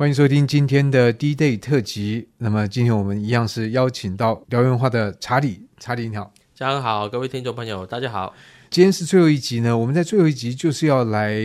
欢迎收听今天的 D-Day 特辑。那么今天我们一样是邀请到辽源文化的查理，查理你好，家人好，各位听众朋友大家好。今天是最后一集呢，我们在最后一集就是要来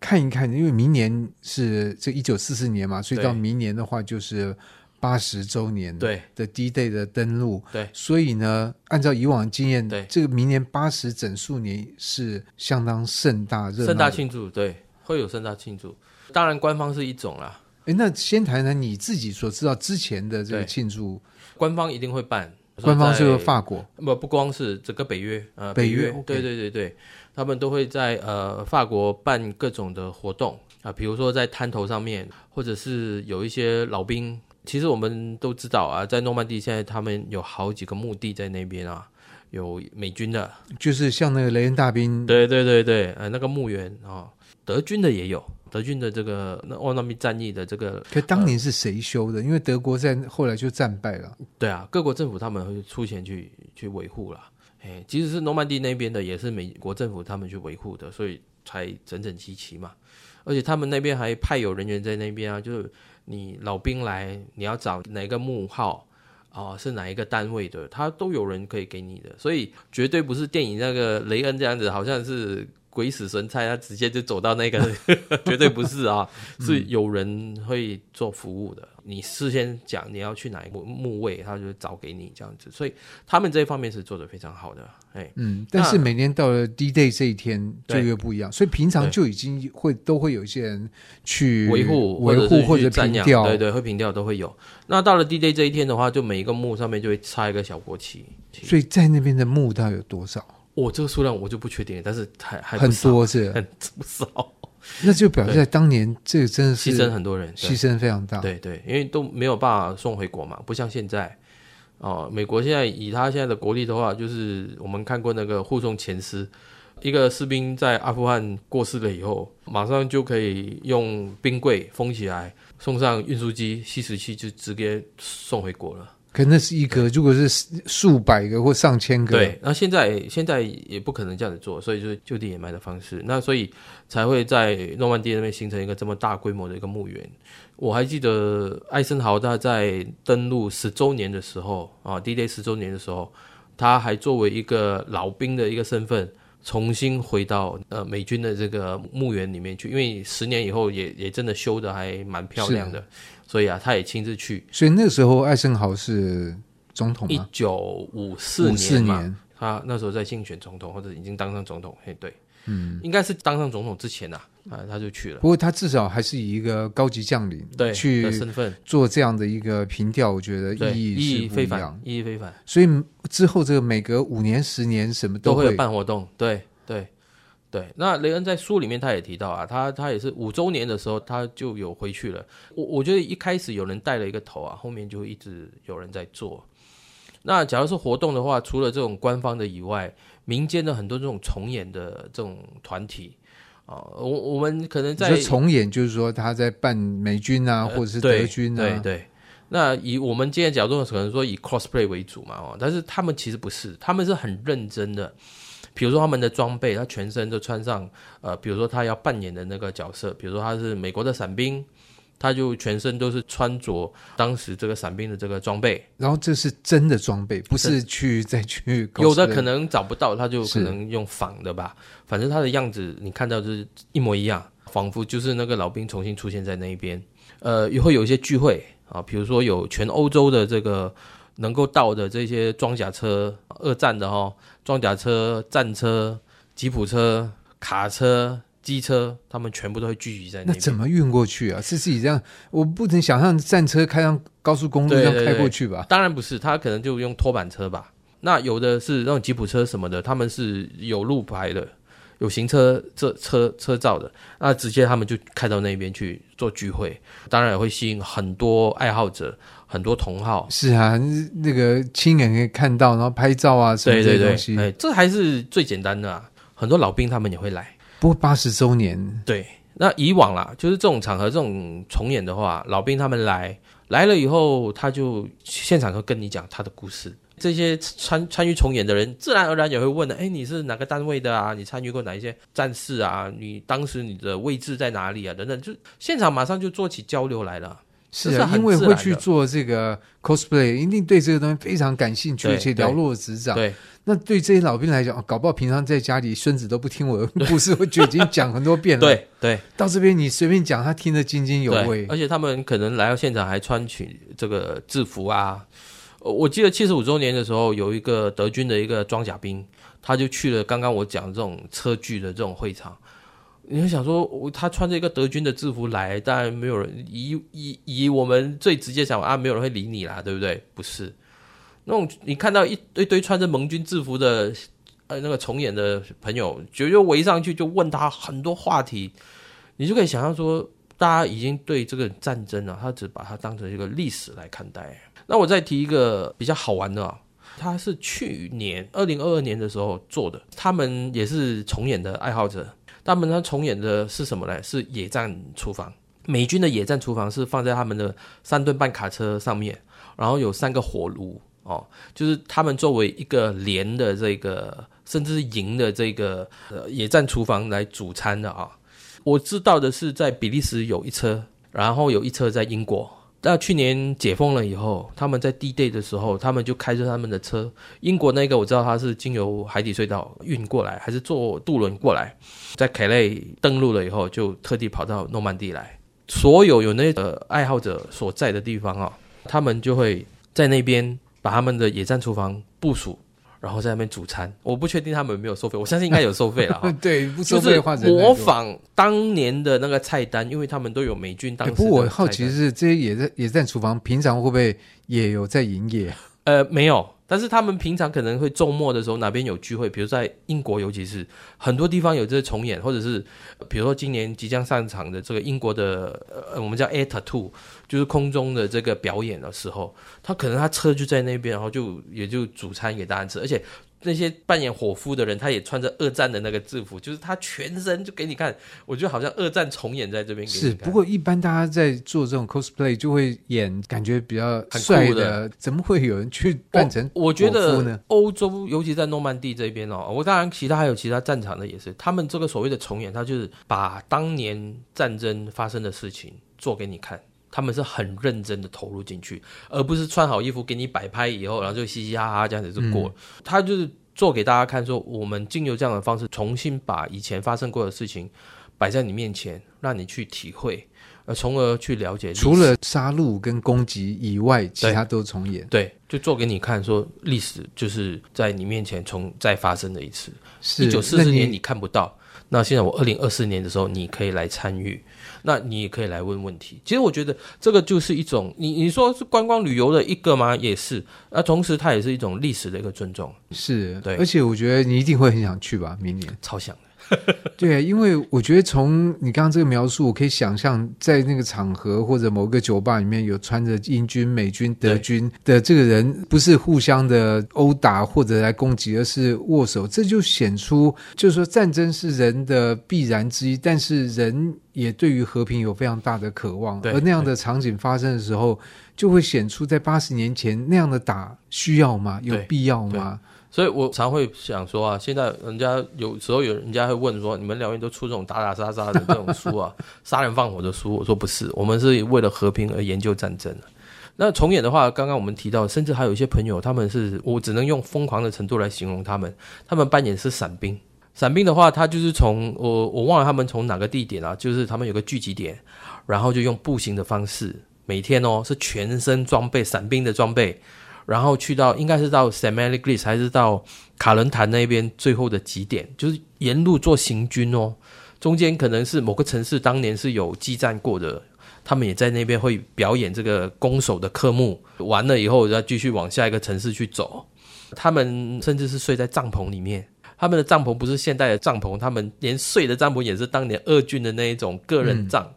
看一看，因为明年是这一九四四年嘛，所以到明年的话就是八十周年对的 D-Day 的登陆，对，所以呢，按照以往经验，对这个明年八十整数年是相当盛大盛大庆祝，对，会有盛大庆祝。当然，官方是一种啦。哎，那先谈谈你自己所知道之前的这个庆祝，官方一定会办。官方是法国，不不光是整个北约，呃，北约，对对对对，他们都会在呃法国办各种的活动啊，比如说在滩头上面，或者是有一些老兵。其实我们都知道啊，在诺曼底现在他们有好几个墓地在那边啊，有美军的，就是像那个雷恩大兵，对对对对，呃，那个墓园啊，德军的也有。德军的这个那奥纳米战役的这个，可当年是谁修的？呃、因为德国在后来就战败了。对啊，各国政府他们会出钱去去维护了。哎，即使是诺曼底那边的，也是美国政府他们去维护的，所以才整整齐齐嘛。而且他们那边还派有人员在那边啊，就是你老兵来，你要找哪个墓号哦、是哪一个单位的，他都有人可以给你的，所以绝对不是电影那个雷恩这样子，好像是。鬼使神差，他直接就走到那个，绝对不是啊，是有人会做服务的。你事先讲你要去哪一个墓位，他就找给你这样子，所以他们这一方面是做的非常好的。哎，嗯，但是每年到了 D-Day 这一天就又不一样，所以平常就已经会都会有一些人去维护、维护或者凭吊，对对，会平掉都会有。那到了 D-Day 这一天的话，就每一个墓上面就会插一个小国旗。所以在那边的墓大概有多少？我、哦、这个数量我就不确定，但是还还很多是 很不少，那就表示在当年这个真的是牺牲很多人，牺牲非常大。对对，因为都没有办法送回国嘛，不像现在哦。美国现在以他现在的国力的话，就是我们看过那个护送前师，一个士兵在阿富汗过世了以后，马上就可以用冰柜封起来，送上运输机吸食器，就直接送回国了。可那是一个，如果是数百个或上千个，对。那现在现在也不可能这样子做，所以就是就地掩埋的方式。那所以才会在诺曼底那边形成一个这么大规模的一个墓园。我还记得艾森豪他在登陆十周年的时候啊，D-Day 十周年的时候，他还作为一个老兵的一个身份，重新回到呃美军的这个墓园里面去，因为十年以后也也真的修的还蛮漂亮的。所以啊，他也亲自去。所以那个时候，艾森豪是总统吗？一九五四年嘛，他那时候在竞选总统，或者已经当上总统。嘿，对，嗯，应该是当上总统之前呐，啊，他就去了。不过他至少还是以一个高级将领对去的身份做这样的一个凭吊，我觉得意义意义非凡，意义非凡。所以之后这个每隔五年、十年，什么都会，有办活动。对对。对，那雷恩在书里面他也提到啊，他他也是五周年的时候他就有回去了。我我觉得一开始有人带了一个头啊，后面就一直有人在做。那假如是活动的话，除了这种官方的以外，民间的很多这种重演的这种团体啊，我我们可能在重演，就是说他在扮美军啊，或者是德军啊。对对，对。那以我们今天角度，可能说以 cosplay 为主嘛，哦，但是他们其实不是，他们是很认真的。比如说他们的装备，他全身都穿上，呃，比如说他要扮演的那个角色，比如说他是美国的伞兵，他就全身都是穿着当时这个伞兵的这个装备。然后这是真的装备，不是去再去。有的可能找不到，他就可能用仿的吧。反正他的样子你看到就是一模一样，仿佛就是那个老兵重新出现在那一边。呃，也会有一些聚会啊，比如说有全欧洲的这个。能够到的这些装甲车，二战的哈，装甲车、战车、吉普车、卡车、机车，他们全部都会聚集在那。那怎么运过去啊？是自己这样？我不能想象战车开上高速公路这样开过去吧？当然不是，他可能就用拖板车吧。那有的是那种吉普车什么的，他们是有路牌的。有行车这车车照的，那直接他们就开到那边去做聚会，当然也会吸引很多爱好者，很多同好。是啊，那个亲眼可以看到，然后拍照啊什么这些东西。对对对，这还是最简单的啊。很多老兵他们也会来。不过八十周年，对，那以往啦，就是这种场合，这种重演的话，老兵他们来来了以后，他就现场会跟你讲他的故事。这些参参与重演的人，自然而然也会问的：哎，你是哪个单位的啊？你参与过哪一些战事啊？你当时你的位置在哪里啊？等等，就现场马上就做起交流来了。是啊，因为会去做这个 cosplay，一定对这个东西非常感兴趣，而且了若指掌。对，那对这些老兵来讲，搞不好平常在家里孙子都不听我的故事，我就已经讲很多遍了。对对，到这边你随便讲，他听得津津有味。而且他们可能来到现场还穿起这个制服啊。我记得七十五周年的时候，有一个德军的一个装甲兵，他就去了刚刚我讲的这种车距的这种会场。你会想说，他穿着一个德军的制服来，当然没有人以以以我们最直接想法啊，没有人会理你啦，对不对？不是，那种你看到一堆堆穿着盟军制服的呃那个重演的朋友，就就围上去就问他很多话题，你就可以想象说，大家已经对这个战争啊，他只把它当成一个历史来看待。那我再提一个比较好玩的啊，他是去年二零二二年的时候做的，他们也是重演的爱好者。他们呢重演的是什么呢？是野战厨房。美军的野战厨房是放在他们的三吨半卡车上面，然后有三个火炉哦，就是他们作为一个连的这个，甚至是营的这个呃野战厨房来煮餐的啊。我知道的是，在比利时有一车，然后有一车在英国。那去年解封了以后，他们在 D-Day 的时候，他们就开着他们的车。英国那个我知道他是经由海底隧道运过来，还是坐渡轮过来，在凯雷登陆了以后，就特地跑到诺曼底来。所有有那个爱好者所在的地方啊，他们就会在那边把他们的野战厨房部署。然后在那边煮餐，我不确定他们有没有收费，我相信应该有收费了 哈。对，不收费的话，模仿当年的那个菜单，因为他们都有美军当。不过我好奇的是，这些野战野战厨房平常会不会也有在营业？呃，没有。但是他们平常可能会周末的时候哪边有聚会，比如在英国，尤其是很多地方有这个重演，或者是比如说今年即将上场的这个英国的呃，我们叫 Air to，就是空中的这个表演的时候，他可能他车就在那边，然后就也就主餐给大家吃，而且。那些扮演伙夫的人，他也穿着二战的那个制服，就是他全身就给你看，我觉得好像二战重演在这边。是，不过一般大家在做这种 cosplay 就会演感觉比较帅的，怎么会有人去扮成我？我觉得欧洲，尤其在诺曼底这边哦，我当然其他还有其他战场的也是，他们这个所谓的重演，他就是把当年战争发生的事情做给你看。他们是很认真的投入进去，而不是穿好衣服给你摆拍以后，然后就嘻嘻哈哈这样子就过了。嗯、他就是做给大家看，说我们经由这样的方式，重新把以前发生过的事情摆在你面前，让你去体会，而从而去了解。除了杀戮跟攻击以外，其他都重演。对，就做给你看，说历史就是在你面前重再发生的一次。一九四四年你看不到，那，那现在我二零二四年的时候，你可以来参与。那你也可以来问问题。其实我觉得这个就是一种，你你说是观光旅游的一个吗？也是。那同时它也是一种历史的一个尊重。是，对。而且我觉得你一定会很想去吧，明年。超想的。对，因为我觉得从你刚刚这个描述，我可以想象在那个场合或者某个酒吧里面有穿着英军、美军、德军的这个人，不是互相的殴打或者来攻击，而是握手，这就显出就是说战争是人的必然之一，但是人也对于和平有非常大的渴望。而那样的场景发生的时候，就会显出在八十年前那样的打需要吗？有必要吗？所以我常会想说啊，现在人家有时候有人家会问说，你们两位都出这种打打杀杀的这种书啊，杀人放火的书。我说不是，我们是为了和平而研究战争。那重演的话，刚刚我们提到，甚至还有一些朋友，他们是我只能用疯狂的程度来形容他们。他们扮演是伞兵，伞兵的话，他就是从我我忘了他们从哪个地点啊，就是他们有个聚集点，然后就用步行的方式，每天哦是全身装备伞兵的装备。然后去到应该是到 St. Maloglise 还是到卡伦坦那边最后的极点，就是沿路做行军哦。中间可能是某个城市当年是有激战过的，他们也在那边会表演这个攻守的科目。完了以后再继续往下一个城市去走。他们甚至是睡在帐篷里面，他们的帐篷不是现代的帐篷，他们连睡的帐篷也是当年俄军的那一种个人帐。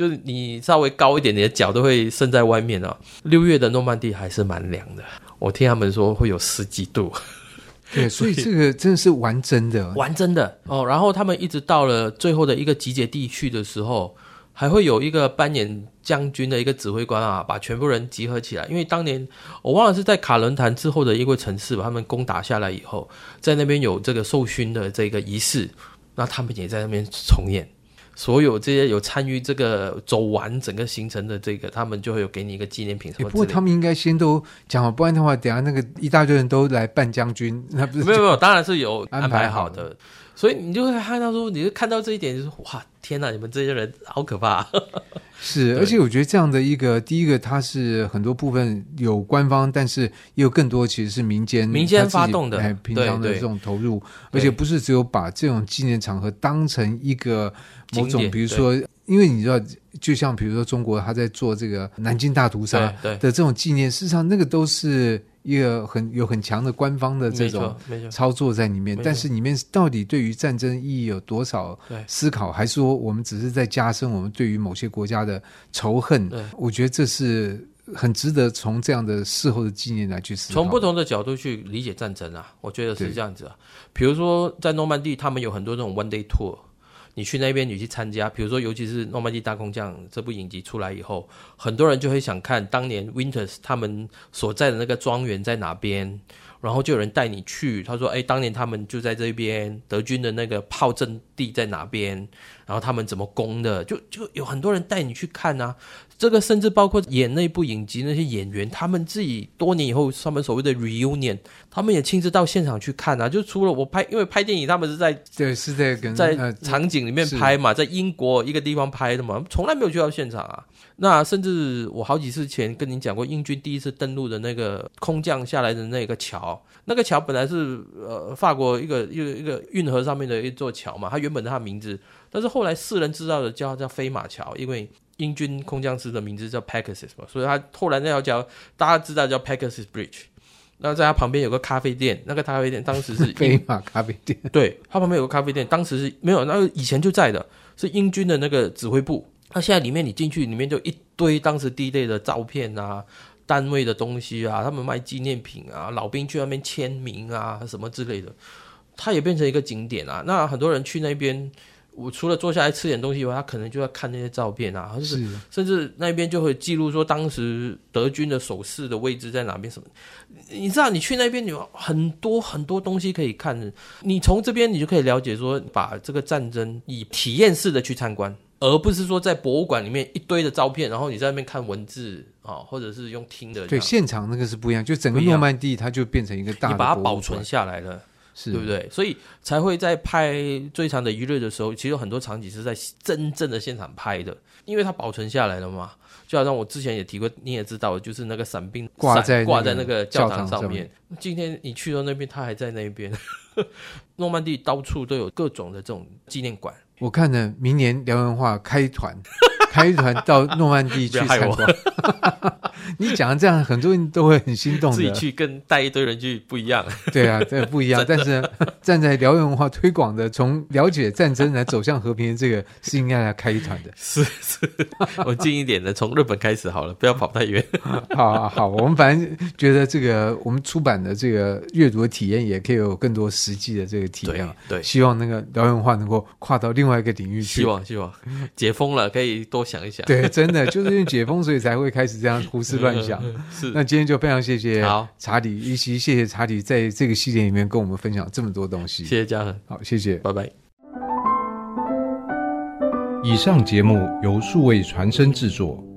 就是你稍微高一点，你的脚都会伸在外面啊。六月的诺曼底还是蛮凉的，我听他们说会有十几度。对，所以这个真的是玩真的，玩真的哦。然后他们一直到了最后的一个集结地区的时候，还会有一个扮演将军的一个指挥官啊，把全部人集合起来。因为当年我忘了是在卡伦谭之后的一个城市把他们攻打下来以后，在那边有这个授勋的这个仪式，那他们也在那边重演。所有这些有参与这个走完整个行程的这个，他们就会有给你一个纪念品什么。不过他们应该先都讲好，不然的话，等下那个一大堆人都来扮将军，那不是没有没有，当然是有安排好的。所以你就会看到说，你就看到这一点，就是哇，天哪，你们这些人好可怕。是，而且我觉得这样的一个，第一个它是很多部分有官方，但是也有更多其实是民间民间发动的，哎，平常的这种投入，而且不是只有把这种纪念场合当成一个某种，比如说，因为你知道，就像比如说中国他在做这个南京大屠杀的这种纪念，事实上那个都是。一个很有很强的官方的这种操作在里面，但是里面到底对于战争意义有多少思考，还是说我们只是在加深我们对于某些国家的仇恨？我觉得这是很值得从这样的事后的纪念来去思考，从不同的角度去理解战争啊。我觉得是这样子啊。比如说在诺曼底，他们有很多这种 one day tour。你去那边，你去参加，比如说，尤其是《诺曼底大空降》这部影集出来以后，很多人就会想看当年 Winters 他们所在的那个庄园在哪边，然后就有人带你去。他说：“哎，当年他们就在这边，德军的那个炮阵地在哪边？然后他们怎么攻的？就就有很多人带你去看啊。”这个甚至包括演那部影集那些演员，他们自己多年以后，他们所谓的 reunion，他们也亲自到现场去看啊。就除了我拍，因为拍电影他们是在对是在跟在场景里面拍嘛，在英国一个地方拍的嘛，从来没有去到现场啊。那甚至我好几次前跟你讲过，英军第一次登陆的那个空降下来的那个桥，那个桥本来是呃法国一个一个一个运河上面的一座桥嘛，它原本的它的名字，但是后来世人知道的叫叫飞马桥，因为。英军空降师的名字叫 Pegasus 嘛，所以他后来那条桥大家知道叫 Pegasus Bridge。那在他旁边有个咖啡店，那个咖啡店当时是 飞马咖啡店。对，他旁边有个咖啡店，当时是没有，那个以前就在的，是英军的那个指挥部。那现在里面你进去，里面就一堆当时 D-Day 的照片啊，单位的东西啊，他们卖纪念品啊，老兵去那边签名啊，什么之类的，它也变成一个景点啊。那很多人去那边。我除了坐下来吃点东西以外，他可能就要看那些照片啊，就是，甚至那边就会记录说当时德军的守势的位置在哪边什么。你知道，你去那边有很多很多东西可以看。你从这边你就可以了解说，把这个战争以体验式的去参观，而不是说在博物馆里面一堆的照片，然后你在那边看文字啊，或者是用听的。对，现场那个是不一样，就整个诺曼底它就变成一个大，你把它保存下来了。是对不对？所以才会在拍最长的一日的时候，其实有很多场景是在真正的现场拍的，因为它保存下来了嘛。就好像我之前也提过，你也知道，就是那个伞兵挂在挂在那个教堂上面。今天你去到那边，他还在那边。诺曼底到处都有各种的这种纪念馆。我看呢，明年辽文化开团。开一团到诺曼底 去参观，你讲的这样，很多人都会很心动的。自己去跟带一堆人去不一样。对啊，这，不一样。但是站在辽源文化推广的，从了解战争来走向和平的这个，是应该来开一团的。是是，我近一点的，从日本开始好了，不要跑太远。好好好，我们反正觉得这个我们出版的这个阅读的体验，也可以有更多实际的这个体验。对，希望那个辽源文化能够跨到另外一个领域去。希望希望解封了，可以多。多想一想，对，真的就是因为解封，所以才会开始这样 胡思乱想。是，那今天就非常谢谢查理，以及谢谢查理在这个系列里面跟我们分享这么多东西。谢谢嘉恒，好，谢谢，拜拜。以上节目由数位传声制作。